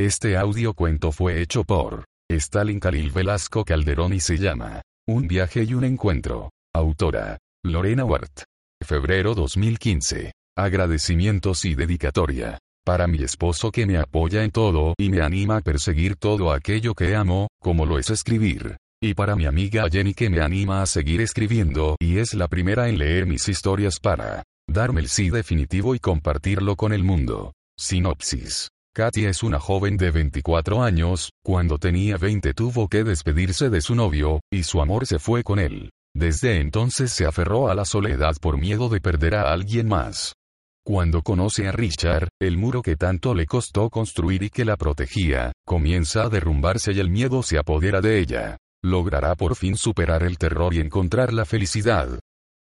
Este audio cuento fue hecho por Stalin Khalil Velasco Calderón y se llama Un viaje y un encuentro. Autora Lorena Wart. Febrero 2015. Agradecimientos y dedicatoria. Para mi esposo que me apoya en todo y me anima a perseguir todo aquello que amo, como lo es escribir. Y para mi amiga Jenny que me anima a seguir escribiendo y es la primera en leer mis historias para darme el sí definitivo y compartirlo con el mundo. Sinopsis. Katy es una joven de 24 años, cuando tenía 20 tuvo que despedirse de su novio, y su amor se fue con él. Desde entonces se aferró a la soledad por miedo de perder a alguien más. Cuando conoce a Richard, el muro que tanto le costó construir y que la protegía, comienza a derrumbarse y el miedo se apodera de ella. Logrará por fin superar el terror y encontrar la felicidad.